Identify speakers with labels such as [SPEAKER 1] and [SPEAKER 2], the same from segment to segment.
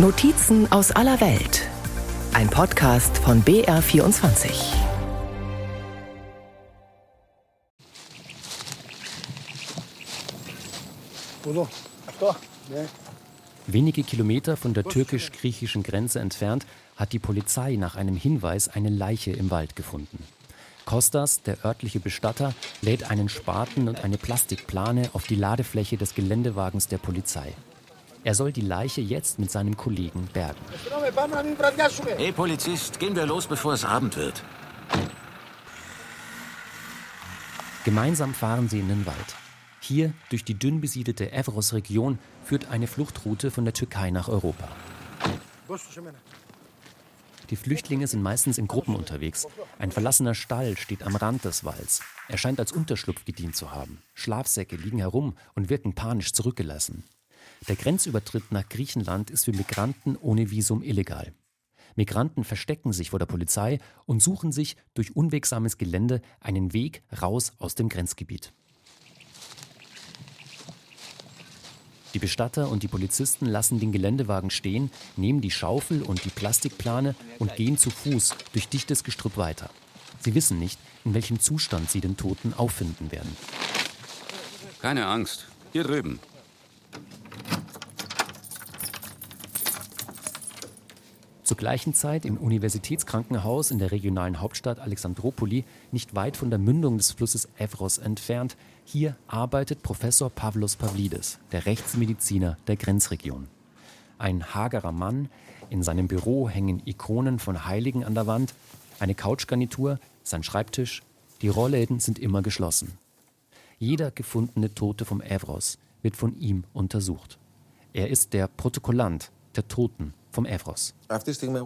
[SPEAKER 1] Notizen aus aller Welt. Ein Podcast von BR24.
[SPEAKER 2] Wenige Kilometer von der türkisch-griechischen Grenze entfernt hat die Polizei nach einem Hinweis eine Leiche im Wald gefunden. Kostas, der örtliche Bestatter, lädt einen Spaten und eine Plastikplane auf die Ladefläche des Geländewagens der Polizei. Er soll die Leiche jetzt mit seinem Kollegen bergen.
[SPEAKER 3] Hey Polizist, gehen wir los, bevor es Abend wird.
[SPEAKER 2] Gemeinsam fahren sie in den Wald. Hier, durch die dünn besiedelte Evros-Region, führt eine Fluchtroute von der Türkei nach Europa. Die Flüchtlinge sind meistens in Gruppen unterwegs. Ein verlassener Stall steht am Rand des Walds. Er scheint als Unterschlupf gedient zu haben. Schlafsäcke liegen herum und wirken panisch zurückgelassen. Der Grenzübertritt nach Griechenland ist für Migranten ohne Visum illegal. Migranten verstecken sich vor der Polizei und suchen sich durch unwegsames Gelände einen Weg raus aus dem Grenzgebiet. Die Bestatter und die Polizisten lassen den Geländewagen stehen, nehmen die Schaufel und die Plastikplane und gehen zu Fuß durch dichtes Gestrüpp weiter. Sie wissen nicht, in welchem Zustand sie den Toten auffinden werden.
[SPEAKER 3] Keine Angst. Hier drüben.
[SPEAKER 2] Gleichen Zeit im Universitätskrankenhaus in der regionalen Hauptstadt Alexandropoli, nicht weit von der Mündung des Flusses Evros entfernt. Hier arbeitet Professor Pavlos Pavlidis, der Rechtsmediziner der Grenzregion. Ein hagerer Mann, in seinem Büro hängen Ikonen von Heiligen an der Wand, eine Couchgarnitur, sein Schreibtisch, die Rollläden sind immer geschlossen. Jeder gefundene Tote vom Evros wird von ihm untersucht. Er ist der Protokollant der Toten vom Evros.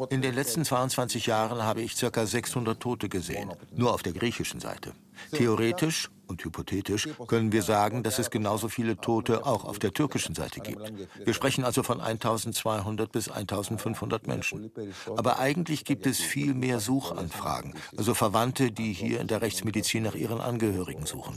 [SPEAKER 4] In den letzten 22 Jahren habe ich ca. 600 Tote gesehen, nur auf der griechischen Seite. Theoretisch und hypothetisch können wir sagen, dass es genauso viele Tote auch auf der türkischen Seite gibt. Wir sprechen also von 1200 bis 1500 Menschen. Aber eigentlich gibt es viel mehr Suchanfragen, also Verwandte, die hier in der Rechtsmedizin nach ihren Angehörigen suchen.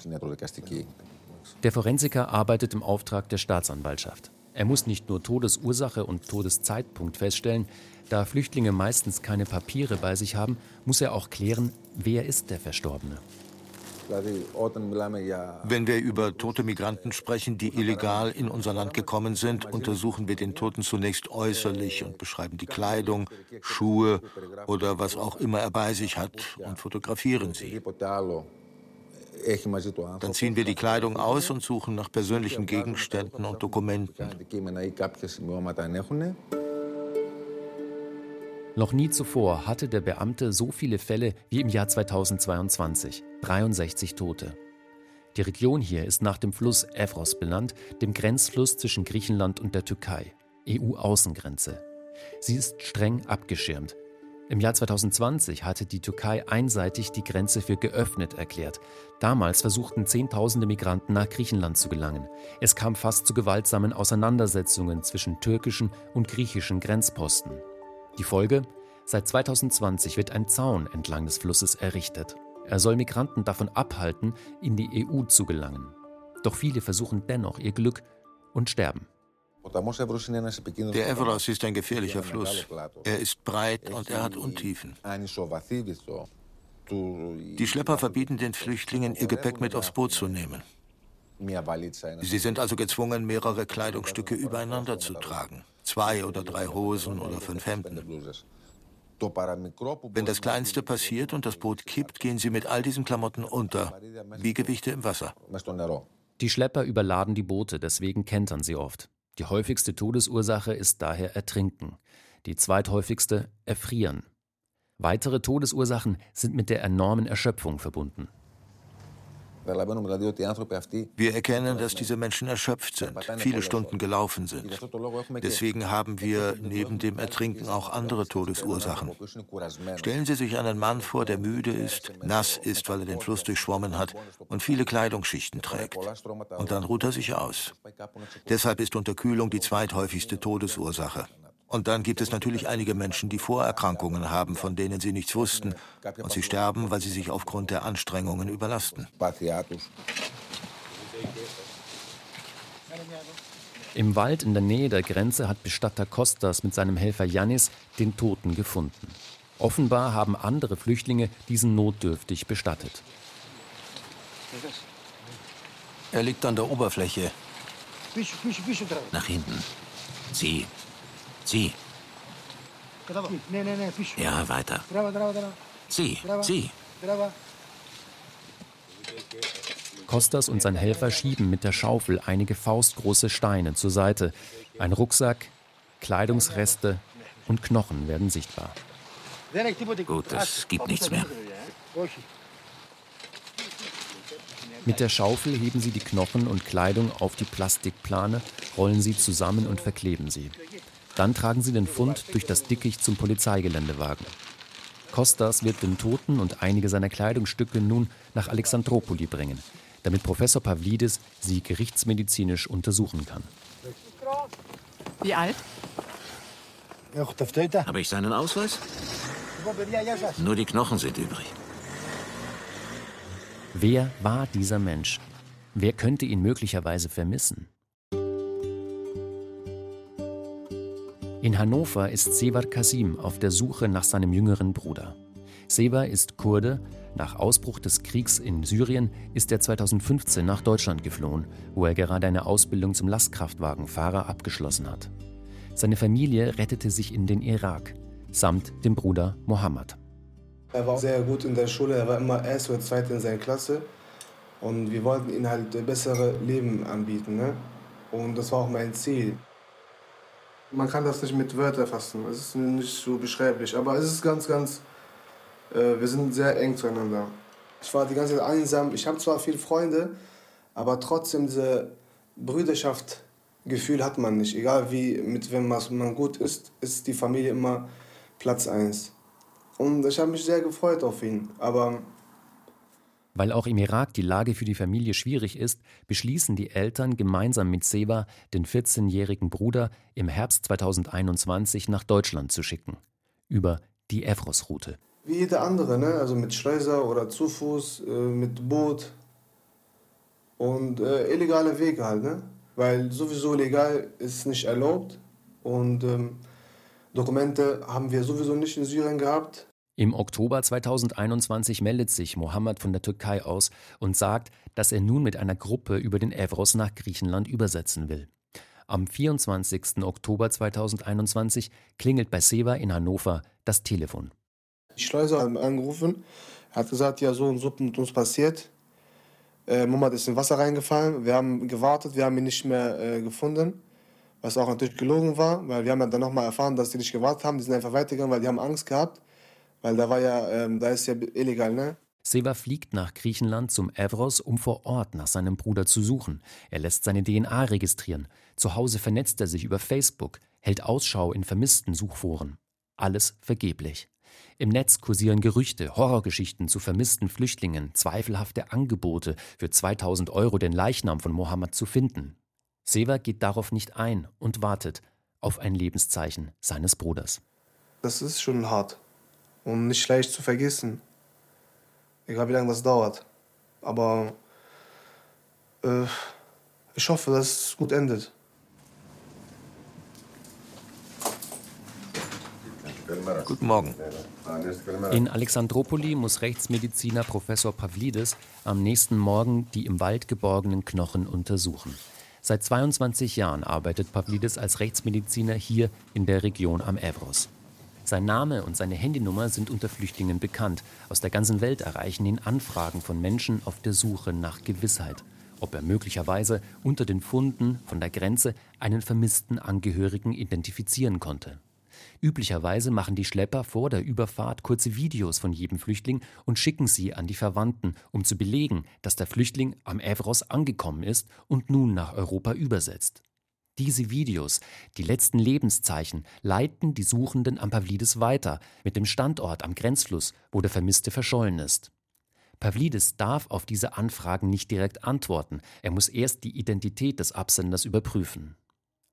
[SPEAKER 2] Der Forensiker arbeitet im Auftrag der Staatsanwaltschaft. Er muss nicht nur Todesursache und Todeszeitpunkt feststellen, da Flüchtlinge meistens keine Papiere bei sich haben, muss er auch klären, wer ist der Verstorbene.
[SPEAKER 4] Wenn wir über tote Migranten sprechen, die illegal in unser Land gekommen sind, untersuchen wir den Toten zunächst äußerlich und beschreiben die Kleidung, Schuhe oder was auch immer er bei sich hat und fotografieren sie. Dann ziehen wir die Kleidung aus und suchen nach persönlichen Gegenständen und Dokumenten.
[SPEAKER 2] Noch nie zuvor hatte der Beamte so viele Fälle wie im Jahr 2022, 63 Tote. Die Region hier ist nach dem Fluss Evros benannt, dem Grenzfluss zwischen Griechenland und der Türkei, EU-Außengrenze. Sie ist streng abgeschirmt, im Jahr 2020 hatte die Türkei einseitig die Grenze für geöffnet erklärt. Damals versuchten Zehntausende Migranten nach Griechenland zu gelangen. Es kam fast zu gewaltsamen Auseinandersetzungen zwischen türkischen und griechischen Grenzposten. Die Folge? Seit 2020 wird ein Zaun entlang des Flusses errichtet. Er soll Migranten davon abhalten, in die EU zu gelangen. Doch viele versuchen dennoch ihr Glück und sterben.
[SPEAKER 4] Der Evros ist ein gefährlicher Fluss. Er ist breit und er hat Untiefen. Die Schlepper verbieten den Flüchtlingen, ihr Gepäck mit aufs Boot zu nehmen. Sie sind also gezwungen, mehrere Kleidungsstücke übereinander zu tragen. Zwei oder drei Hosen oder fünf Hemden. Wenn das Kleinste passiert und das Boot kippt, gehen sie mit all diesen Klamotten unter, wie Gewichte im Wasser.
[SPEAKER 2] Die Schlepper überladen die Boote, deswegen kentern sie oft. Die häufigste Todesursache ist daher Ertrinken, die zweithäufigste Erfrieren. Weitere Todesursachen sind mit der enormen Erschöpfung verbunden.
[SPEAKER 4] Wir erkennen, dass diese Menschen erschöpft sind, viele Stunden gelaufen sind. Deswegen haben wir neben dem Ertrinken auch andere Todesursachen. Stellen Sie sich einen Mann vor, der müde ist, nass ist, weil er den Fluss durchschwommen hat und viele Kleidungsschichten trägt. Und dann ruht er sich aus. Deshalb ist Unterkühlung die zweithäufigste Todesursache. Und dann gibt es natürlich einige Menschen, die Vorerkrankungen haben, von denen sie nichts wussten. Und sie sterben, weil sie sich aufgrund der Anstrengungen überlasten.
[SPEAKER 2] Im Wald in der Nähe der Grenze hat Bestatter Kostas mit seinem Helfer Janis den Toten gefunden. Offenbar haben andere Flüchtlinge diesen notdürftig bestattet.
[SPEAKER 4] Er liegt an der Oberfläche.
[SPEAKER 3] Nach hinten. Zieh. Zieh. Ja, weiter. Zieh, zieh.
[SPEAKER 2] Kostas und sein Helfer schieben mit der Schaufel einige faustgroße Steine zur Seite. Ein Rucksack, Kleidungsreste und Knochen werden sichtbar.
[SPEAKER 3] Gut, es gibt nichts mehr.
[SPEAKER 2] Mit der Schaufel heben sie die Knochen und Kleidung auf die Plastikplane, rollen sie zusammen und verkleben sie. Dann tragen sie den Fund durch das Dickicht zum Polizeigeländewagen. Kostas wird den Toten und einige seiner Kleidungsstücke nun nach Alexandropoli bringen, damit Professor Pavlidis sie gerichtsmedizinisch untersuchen kann.
[SPEAKER 5] Wie alt?
[SPEAKER 3] Habe ich seinen Ausweis? Nur die Knochen sind übrig.
[SPEAKER 2] Wer war dieser Mensch? Wer könnte ihn möglicherweise vermissen? In Hannover ist Sevar Kasim auf der Suche nach seinem jüngeren Bruder. Sevar ist Kurde. Nach Ausbruch des Kriegs in Syrien ist er 2015 nach Deutschland geflohen, wo er gerade eine Ausbildung zum Lastkraftwagenfahrer abgeschlossen hat. Seine Familie rettete sich in den Irak, samt dem Bruder Mohammed.
[SPEAKER 6] Er war sehr gut in der Schule, er war immer erst oder zweit in seiner Klasse. Und wir wollten ihm halt ein besseres Leben anbieten. Ne? Und das war auch mein Ziel. Man kann das nicht mit Wörtern fassen, es ist nicht so beschreiblich. Aber es ist ganz, ganz, äh, wir sind sehr eng zueinander. Ich war die ganze Zeit einsam, ich habe zwar viele Freunde, aber trotzdem diese Brüderschaft-Gefühl hat man nicht. Egal wie, mit wem man gut ist, ist die Familie immer Platz eins. Und ich habe mich sehr gefreut auf ihn. Aber
[SPEAKER 2] weil auch im Irak die Lage für die Familie schwierig ist, beschließen die Eltern gemeinsam mit Seba, den 14-jährigen Bruder, im Herbst 2021 nach Deutschland zu schicken. Über die Evros-Route.
[SPEAKER 6] Wie jeder andere, ne? also mit Schleuser oder zu Fuß, äh, mit Boot und äh, illegale Wege halt. Ne? Weil sowieso legal ist nicht erlaubt und ähm, Dokumente haben wir sowieso nicht in Syrien gehabt.
[SPEAKER 2] Im Oktober 2021 meldet sich Mohammed von der Türkei aus und sagt, dass er nun mit einer Gruppe über den Evros nach Griechenland übersetzen will. Am 24. Oktober 2021 klingelt bei Seva in Hannover das Telefon.
[SPEAKER 6] Die Schleuser haben angerufen, er hat gesagt, ja, so und so mit uns passiert. Äh, Mohammed ist in Wasser reingefallen, wir haben gewartet, wir haben ihn nicht mehr äh, gefunden. Was auch natürlich gelogen war, weil wir haben dann nochmal erfahren, dass die nicht gewartet haben, die sind einfach weitergegangen, weil die haben Angst gehabt. Weil da war ja, ähm, da ist ja illegal, ne?
[SPEAKER 2] Seva fliegt nach Griechenland zum Evros, um vor Ort nach seinem Bruder zu suchen. Er lässt seine DNA registrieren. Zu Hause vernetzt er sich über Facebook, hält Ausschau in vermissten Suchforen. Alles vergeblich. Im Netz kursieren Gerüchte, Horrorgeschichten zu vermissten Flüchtlingen, zweifelhafte Angebote, für 2000 Euro den Leichnam von Mohammed zu finden. Seva geht darauf nicht ein und wartet auf ein Lebenszeichen seines Bruders.
[SPEAKER 6] Das ist schon hart und nicht leicht zu vergessen. Egal wie lange das dauert. Aber äh, ich hoffe, dass es gut endet.
[SPEAKER 4] Guten Morgen.
[SPEAKER 2] In Alexandropoli muss Rechtsmediziner Professor Pavlidis am nächsten Morgen die im Wald geborgenen Knochen untersuchen. Seit 22 Jahren arbeitet Pavlidis als Rechtsmediziner hier in der Region am Evros. Sein Name und seine Handynummer sind unter Flüchtlingen bekannt. Aus der ganzen Welt erreichen ihn Anfragen von Menschen auf der Suche nach Gewissheit, ob er möglicherweise unter den Funden von der Grenze einen vermissten Angehörigen identifizieren konnte. Üblicherweise machen die Schlepper vor der Überfahrt kurze Videos von jedem Flüchtling und schicken sie an die Verwandten, um zu belegen, dass der Flüchtling am Evros angekommen ist und nun nach Europa übersetzt. Diese Videos, die letzten Lebenszeichen, leiten die Suchenden am Pavlidis weiter mit dem Standort am Grenzfluss, wo der Vermisste verschollen ist. Pavlidis darf auf diese Anfragen nicht direkt antworten, er muss erst die Identität des Absenders überprüfen.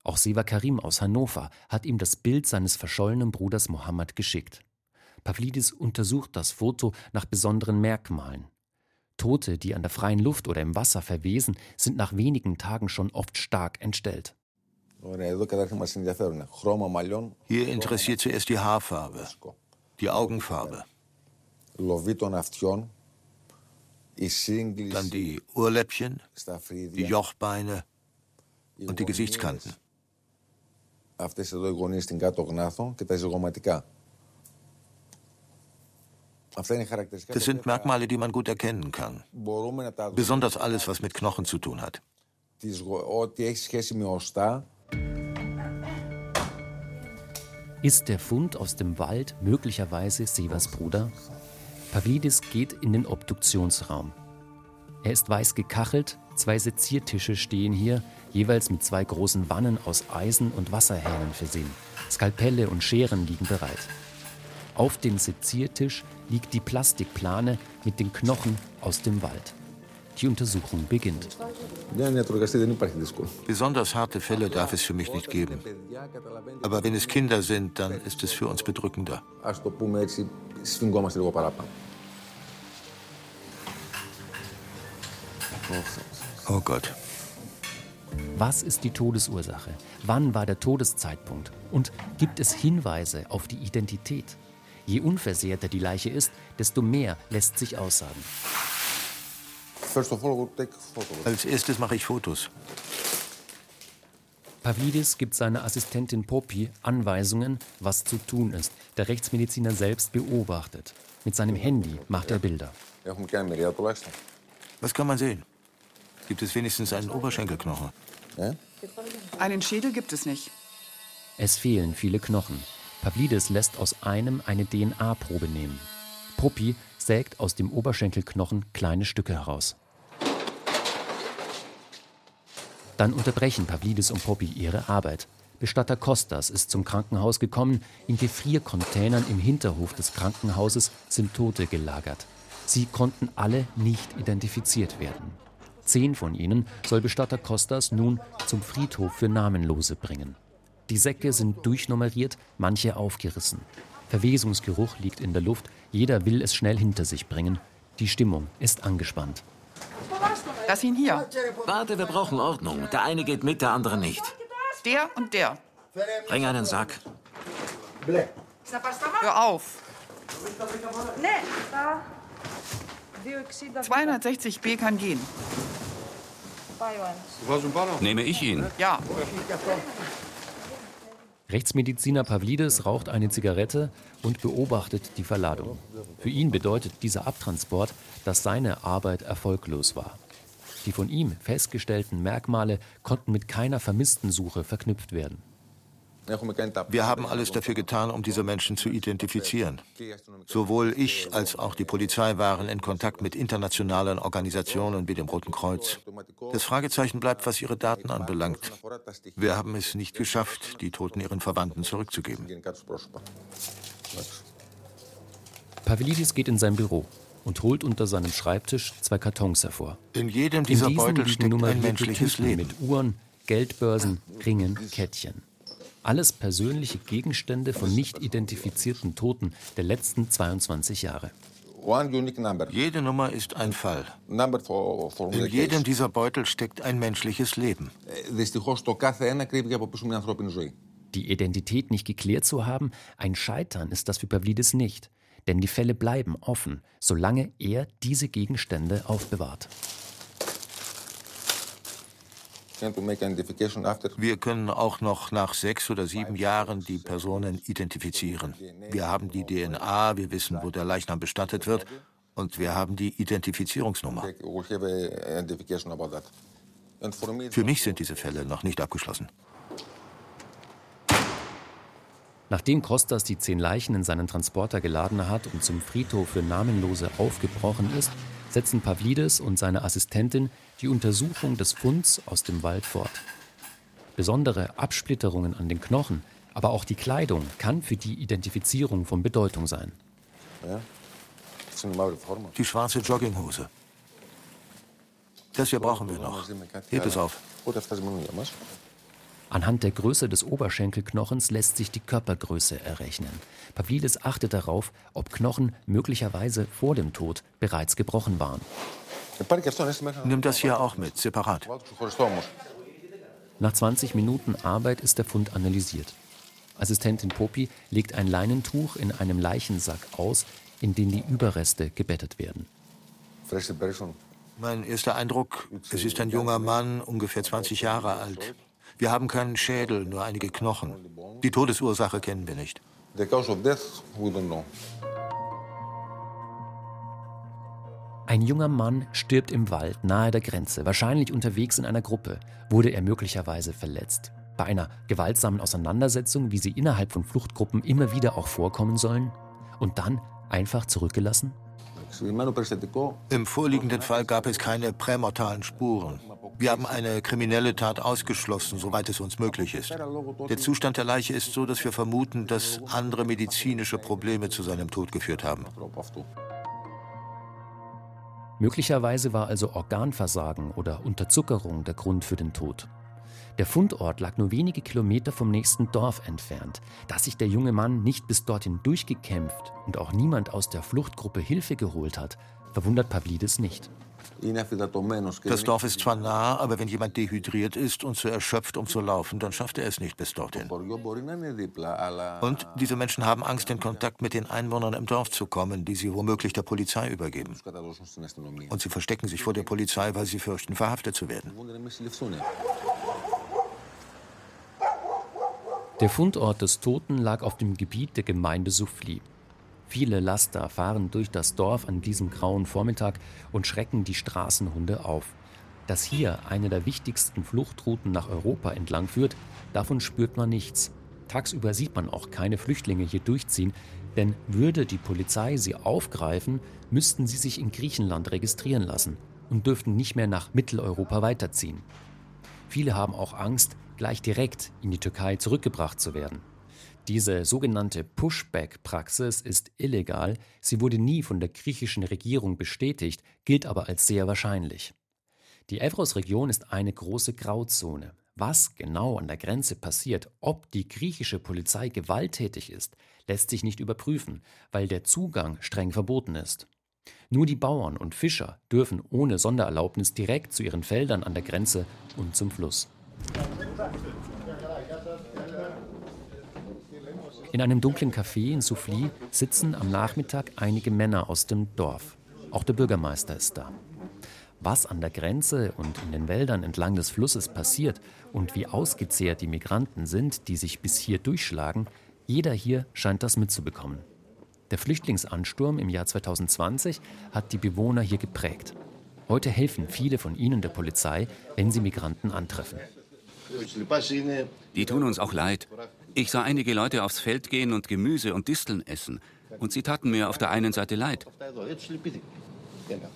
[SPEAKER 2] Auch Seva Karim aus Hannover hat ihm das Bild seines verschollenen Bruders Mohammed geschickt. Pavlidis untersucht das Foto nach besonderen Merkmalen. Tote, die an der freien Luft oder im Wasser verwesen, sind nach wenigen Tagen schon oft stark entstellt.
[SPEAKER 4] Hier interessiert zuerst die Haarfarbe, die Augenfarbe, dann die Ohrläppchen, die Jochbeine und die Gesichtskanten.
[SPEAKER 7] Αυτές εδώ οι γωνίες στην κάτω γνάθο και τα ζυγωματικά.
[SPEAKER 4] Das sind Merkmale, die man gut erkennen kann. Besonders alles, was mit Knochen zu tun hat.
[SPEAKER 2] Ist der Fund aus dem Wald möglicherweise Severs Bruder? Pavlidis geht in den Obduktionsraum. Er ist weiß gekachelt, zwei Seziertische stehen hier, jeweils mit zwei großen Wannen aus Eisen und Wasserhähnen versehen. Skalpelle und Scheren liegen bereit. Auf dem Seziertisch liegt die Plastikplane mit den Knochen aus dem Wald. Die Untersuchung beginnt.
[SPEAKER 4] Besonders harte Fälle darf es für mich nicht geben. Aber wenn es Kinder sind, dann ist es für uns bedrückender. Oh Gott.
[SPEAKER 2] Was ist die Todesursache? Wann war der Todeszeitpunkt? Und gibt es Hinweise auf die Identität? Je unversehrter die Leiche ist, desto mehr lässt sich aussagen.
[SPEAKER 4] Als erstes mache ich Fotos.
[SPEAKER 2] Pavlidis gibt seiner Assistentin Popi Anweisungen, was zu tun ist. Der Rechtsmediziner selbst beobachtet. Mit seinem Handy macht er Bilder.
[SPEAKER 4] Was kann man sehen? Gibt es wenigstens einen Oberschenkelknochen?
[SPEAKER 5] Einen Schädel gibt es nicht.
[SPEAKER 2] Es fehlen viele Knochen. Pavlidis lässt aus einem eine DNA-Probe nehmen. Popi sägt aus dem Oberschenkelknochen kleine Stücke heraus. Dann unterbrechen Pavlidis und Popi ihre Arbeit. Bestatter Kostas ist zum Krankenhaus gekommen. In Gefriercontainern im Hinterhof des Krankenhauses sind Tote gelagert. Sie konnten alle nicht identifiziert werden. Zehn von ihnen soll Bestatter Kostas nun zum Friedhof für Namenlose bringen. Die Säcke sind durchnummeriert, manche aufgerissen. Verwesungsgeruch liegt in der Luft, jeder will es schnell hinter sich bringen. Die Stimmung ist angespannt.
[SPEAKER 5] Lass ihn hier.
[SPEAKER 3] Warte, wir brauchen Ordnung. Der eine geht mit, der andere nicht.
[SPEAKER 5] Der und der.
[SPEAKER 3] Bring einen Sack.
[SPEAKER 5] Hör auf. 260b kann gehen.
[SPEAKER 3] Nehme ich ihn?
[SPEAKER 5] Ja.
[SPEAKER 2] Rechtsmediziner Pavlidis raucht eine Zigarette und beobachtet die Verladung. Für ihn bedeutet dieser Abtransport, dass seine Arbeit erfolglos war. Die von ihm festgestellten Merkmale konnten mit keiner Vermisstensuche verknüpft werden.
[SPEAKER 4] Wir haben alles dafür getan, um diese Menschen zu identifizieren. Sowohl ich als auch die Polizei waren in Kontakt mit internationalen Organisationen wie dem Roten Kreuz. Das Fragezeichen bleibt, was ihre Daten anbelangt. Wir haben es nicht geschafft, die Toten ihren Verwandten zurückzugeben.
[SPEAKER 2] Pavlidis geht in sein Büro und holt unter seinem Schreibtisch zwei Kartons hervor.
[SPEAKER 4] In jedem dieser
[SPEAKER 2] in
[SPEAKER 4] Beutel steckt ein menschliches Leben.
[SPEAKER 2] mit Uhren, Geldbörsen, Ringen, Kettchen. Alles persönliche Gegenstände von nicht identifizierten Toten der letzten 22 Jahre.
[SPEAKER 4] Jede Nummer ist ein Fall. In jedem dieser Beutel steckt ein menschliches Leben.
[SPEAKER 2] Die Identität nicht geklärt zu haben, ein Scheitern ist das für Pavlidis nicht. Denn die Fälle bleiben offen, solange er diese Gegenstände aufbewahrt.
[SPEAKER 4] Wir können auch noch nach sechs oder sieben Jahren die Personen identifizieren. Wir haben die DNA, wir wissen, wo der Leichnam bestattet wird und wir haben die Identifizierungsnummer. Für mich sind diese Fälle noch nicht abgeschlossen.
[SPEAKER 2] Nachdem Kostas die zehn Leichen in seinen Transporter geladen hat und zum Friedhof für Namenlose aufgebrochen ist, setzen Pavlidis und seine Assistentin die Untersuchung des Funds aus dem Wald fort. Besondere Absplitterungen an den Knochen, aber auch die Kleidung kann für die Identifizierung von Bedeutung sein.
[SPEAKER 4] Die schwarze Jogginghose. Das hier brauchen wir noch. Heb es auf.
[SPEAKER 2] Anhand der Größe des Oberschenkelknochens lässt sich die Körpergröße errechnen. Pavlidis achtet darauf, ob Knochen möglicherweise vor dem Tod bereits gebrochen waren.
[SPEAKER 4] Nimm das hier auch mit, separat.
[SPEAKER 2] Nach 20 Minuten Arbeit ist der Fund analysiert. Assistentin Popi legt ein Leinentuch in einem Leichensack aus, in den die Überreste gebettet werden.
[SPEAKER 4] Mein erster Eindruck, es ist ein junger Mann, ungefähr 20 Jahre alt. Wir haben keinen Schädel, nur einige Knochen. Die Todesursache kennen wir nicht.
[SPEAKER 2] Ein junger Mann stirbt im Wald nahe der Grenze, wahrscheinlich unterwegs in einer Gruppe. Wurde er möglicherweise verletzt? Bei einer gewaltsamen Auseinandersetzung, wie sie innerhalb von Fluchtgruppen immer wieder auch vorkommen sollen? Und dann einfach zurückgelassen?
[SPEAKER 4] Im vorliegenden Fall gab es keine prämortalen Spuren. Wir haben eine kriminelle Tat ausgeschlossen, soweit es uns möglich ist. Der Zustand der Leiche ist so, dass wir vermuten, dass andere medizinische Probleme zu seinem Tod geführt haben.
[SPEAKER 2] Möglicherweise war also Organversagen oder Unterzuckerung der Grund für den Tod. Der Fundort lag nur wenige Kilometer vom nächsten Dorf entfernt. Dass sich der junge Mann nicht bis dorthin durchgekämpft und auch niemand aus der Fluchtgruppe Hilfe geholt hat, verwundert Pavlidis nicht.
[SPEAKER 4] Das Dorf ist zwar nah, aber wenn jemand dehydriert ist und zu erschöpft, um zu laufen, dann schafft er es nicht bis dorthin. Und diese Menschen haben Angst, in Kontakt mit den Einwohnern im Dorf zu kommen, die sie womöglich der Polizei übergeben. Und sie verstecken sich vor der Polizei, weil sie fürchten, verhaftet zu werden.
[SPEAKER 2] Der Fundort des Toten lag auf dem Gebiet der Gemeinde Souffly. Viele Laster fahren durch das Dorf an diesem grauen Vormittag und schrecken die Straßenhunde auf. Dass hier eine der wichtigsten Fluchtrouten nach Europa entlang führt, davon spürt man nichts. Tagsüber sieht man auch keine Flüchtlinge hier durchziehen, denn würde die Polizei sie aufgreifen, müssten sie sich in Griechenland registrieren lassen und dürften nicht mehr nach Mitteleuropa weiterziehen. Viele haben auch Angst, gleich direkt in die Türkei zurückgebracht zu werden. Diese sogenannte Pushback-Praxis ist illegal, sie wurde nie von der griechischen Regierung bestätigt, gilt aber als sehr wahrscheinlich. Die Evros-Region ist eine große Grauzone. Was genau an der Grenze passiert, ob die griechische Polizei gewalttätig ist, lässt sich nicht überprüfen, weil der Zugang streng verboten ist. Nur die Bauern und Fischer dürfen ohne Sondererlaubnis direkt zu ihren Feldern an der Grenze und zum Fluss. In einem dunklen Café in Souffly sitzen am Nachmittag einige Männer aus dem Dorf. Auch der Bürgermeister ist da. Was an der Grenze und in den Wäldern entlang des Flusses passiert und wie ausgezehrt die Migranten sind, die sich bis hier durchschlagen, jeder hier scheint das mitzubekommen. Der Flüchtlingsansturm im Jahr 2020 hat die Bewohner hier geprägt. Heute helfen viele von ihnen der Polizei, wenn sie Migranten antreffen.
[SPEAKER 3] Die tun uns auch leid. Ich sah einige Leute aufs Feld gehen und Gemüse und Disteln essen. Und sie taten mir auf der einen Seite leid.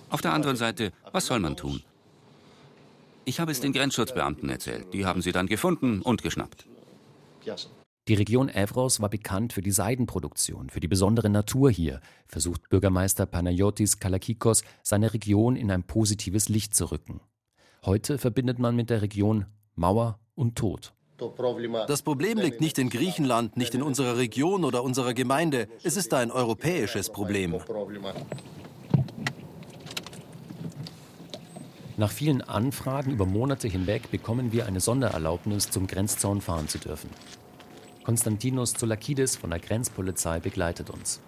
[SPEAKER 3] Auf der anderen Seite, was soll man tun? Ich habe es den Grenzschutzbeamten erzählt. Die haben sie dann gefunden und geschnappt.
[SPEAKER 2] Die Region Evros war bekannt für die Seidenproduktion, für die besondere Natur hier, versucht Bürgermeister Panayotis Kalakikos, seine Region in ein positives Licht zu rücken. Heute verbindet man mit der Region Mauer und Tod.
[SPEAKER 8] Das Problem liegt nicht in Griechenland, nicht in unserer Region oder unserer Gemeinde. Es ist ein europäisches Problem.
[SPEAKER 2] Nach vielen Anfragen über Monate hinweg bekommen wir eine Sondererlaubnis, zum Grenzzaun fahren zu dürfen. Konstantinos Zoulakidis von der Grenzpolizei begleitet uns.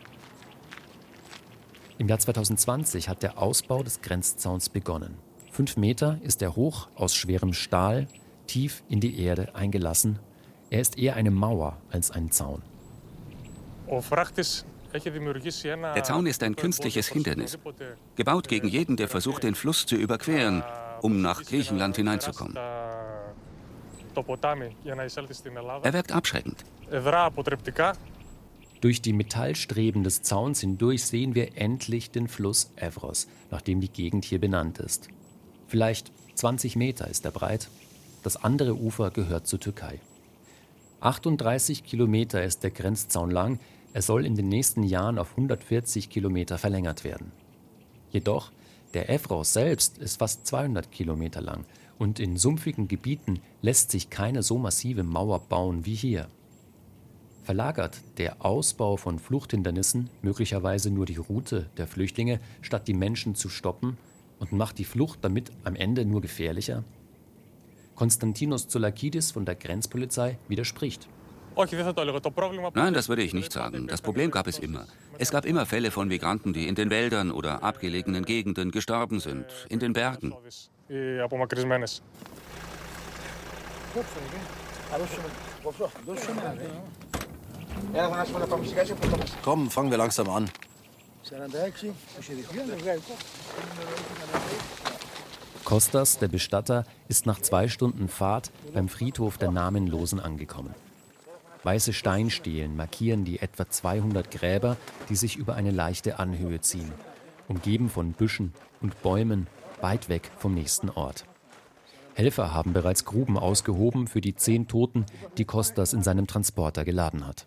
[SPEAKER 2] Im Jahr 2020 hat der Ausbau des Grenzzauns begonnen. Fünf Meter ist er hoch, aus schwerem Stahl, tief in die Erde eingelassen. Er ist eher eine Mauer als ein Zaun.
[SPEAKER 3] Der Zaun ist ein künstliches Hindernis, gebaut gegen jeden, der versucht, den Fluss zu überqueren, um nach Griechenland hineinzukommen. Er wirkt abschreckend.
[SPEAKER 2] Durch die Metallstreben des Zauns hindurch sehen wir endlich den Fluss Evros, nachdem die Gegend hier benannt ist. Vielleicht 20 Meter ist er breit das andere Ufer gehört zur Türkei. 38 Kilometer ist der Grenzzaun lang. Er soll in den nächsten Jahren auf 140 Kilometer verlängert werden. Jedoch, der Evros selbst ist fast 200 Kilometer lang und in sumpfigen Gebieten lässt sich keine so massive Mauer bauen wie hier. Verlagert der Ausbau von Fluchthindernissen möglicherweise nur die Route der Flüchtlinge, statt die Menschen zu stoppen und macht die Flucht damit am Ende nur gefährlicher? Konstantinos Zoulakidis von der Grenzpolizei widerspricht.
[SPEAKER 3] Nein, das würde ich nicht sagen. Das Problem gab es immer. Es gab immer Fälle von Migranten, die in den Wäldern oder abgelegenen Gegenden gestorben sind, in den Bergen.
[SPEAKER 8] Komm, fangen wir langsam an.
[SPEAKER 2] Kostas, der Bestatter, ist nach zwei Stunden Fahrt beim Friedhof der Namenlosen angekommen. Weiße Steinstelen markieren die etwa 200 Gräber, die sich über eine leichte Anhöhe ziehen, umgeben von Büschen und Bäumen weit weg vom nächsten Ort. Helfer haben bereits Gruben ausgehoben für die zehn Toten, die Kostas in seinem Transporter geladen hat.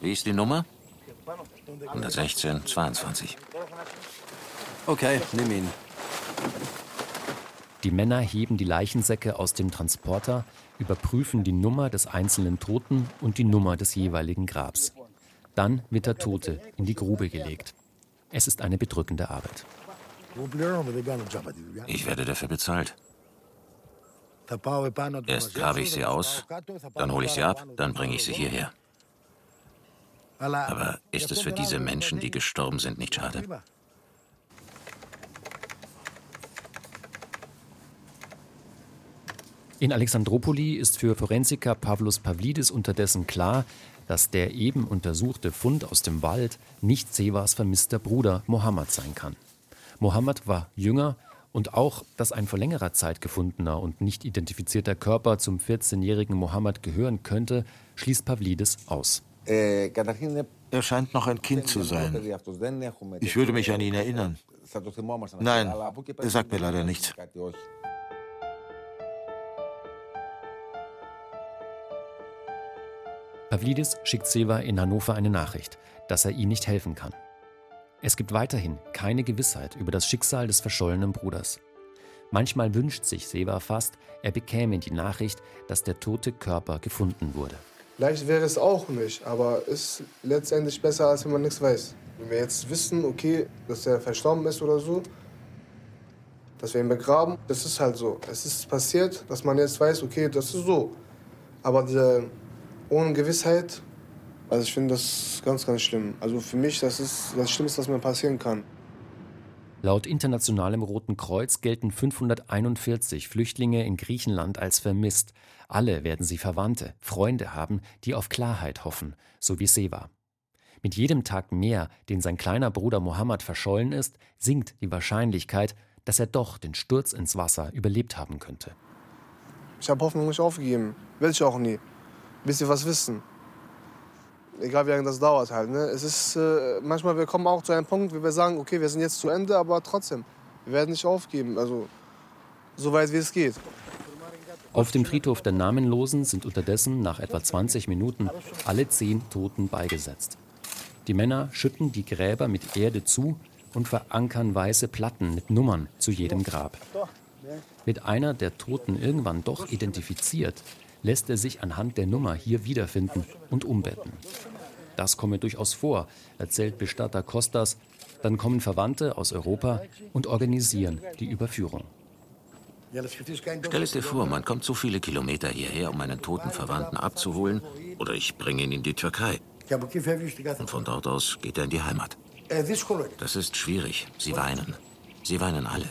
[SPEAKER 9] Wie ist die Nummer? 116, 22.
[SPEAKER 8] Okay, nimm ihn.
[SPEAKER 2] Die Männer heben die Leichensäcke aus dem Transporter, überprüfen die Nummer des einzelnen Toten und die Nummer des jeweiligen Grabs. Dann wird der Tote in die Grube gelegt. Es ist eine bedrückende Arbeit.
[SPEAKER 9] Ich werde dafür bezahlt. Erst grabe ich sie aus, dann hole ich sie ab, dann bringe ich sie hierher. Aber ist es für diese Menschen, die gestorben sind, nicht schade?
[SPEAKER 2] In Alexandropoli ist für Forensiker Pavlos Pavlidis unterdessen klar, dass der eben untersuchte Fund aus dem Wald nicht Sevas vermisster Bruder Mohammed sein kann. Mohammed war jünger und auch, dass ein vor längerer Zeit gefundener und nicht identifizierter Körper zum 14-jährigen Mohammed gehören könnte, schließt Pavlidis aus.
[SPEAKER 4] Er scheint noch ein Kind zu sein. Ich würde mich an ihn erinnern. Nein, er sagt mir leider nichts.
[SPEAKER 2] Pavlidis schickt Seva in Hannover eine Nachricht, dass er ihm nicht helfen kann. Es gibt weiterhin keine Gewissheit über das Schicksal des verschollenen Bruders. Manchmal wünscht sich Seva fast, er bekäme die Nachricht, dass der tote Körper gefunden wurde.
[SPEAKER 6] Leicht wäre es auch nicht, aber ist letztendlich besser, als wenn man nichts weiß. Wenn wir jetzt wissen, okay, dass er verstorben ist oder so, dass wir ihn begraben, das ist halt so. Es ist passiert, dass man jetzt weiß, okay, das ist so. Aber diese ohne Gewissheit, also ich finde das ganz, ganz schlimm. Also für mich, das ist das Schlimmste, was mir passieren kann.
[SPEAKER 2] Laut Internationalem Roten Kreuz gelten 541 Flüchtlinge in Griechenland als vermisst. Alle werden sie Verwandte, Freunde haben, die auf Klarheit hoffen, so wie Seva. Mit jedem Tag mehr, den sein kleiner Bruder Mohammed verschollen ist, sinkt die Wahrscheinlichkeit, dass er doch den Sturz ins Wasser überlebt haben könnte.
[SPEAKER 6] Ich habe Hoffnung nicht aufgegeben. Will ich auch nie bis wir was wissen. Egal wie lange das dauert halt. Ne? Es ist, äh, manchmal wir kommen auch zu einem Punkt, wo wir sagen, okay, wir sind jetzt zu Ende, aber trotzdem, wir werden nicht aufgeben. Also so weit wie es geht.
[SPEAKER 2] Auf dem Friedhof der Namenlosen sind unterdessen nach etwa 20 Minuten alle zehn Toten beigesetzt. Die Männer schütten die Gräber mit Erde zu und verankern weiße Platten mit Nummern zu jedem Grab. Wird einer der Toten irgendwann doch identifiziert, lässt er sich anhand der Nummer hier wiederfinden und umbetten. Das komme durchaus vor, erzählt Bestatter Kostas. Dann kommen Verwandte aus Europa und organisieren die Überführung.
[SPEAKER 9] Stell es dir vor, man kommt so viele Kilometer hierher, um einen toten Verwandten abzuholen, oder ich bringe ihn in die Türkei. Und von dort aus geht er in die Heimat. Das ist schwierig. Sie weinen. Sie weinen alle.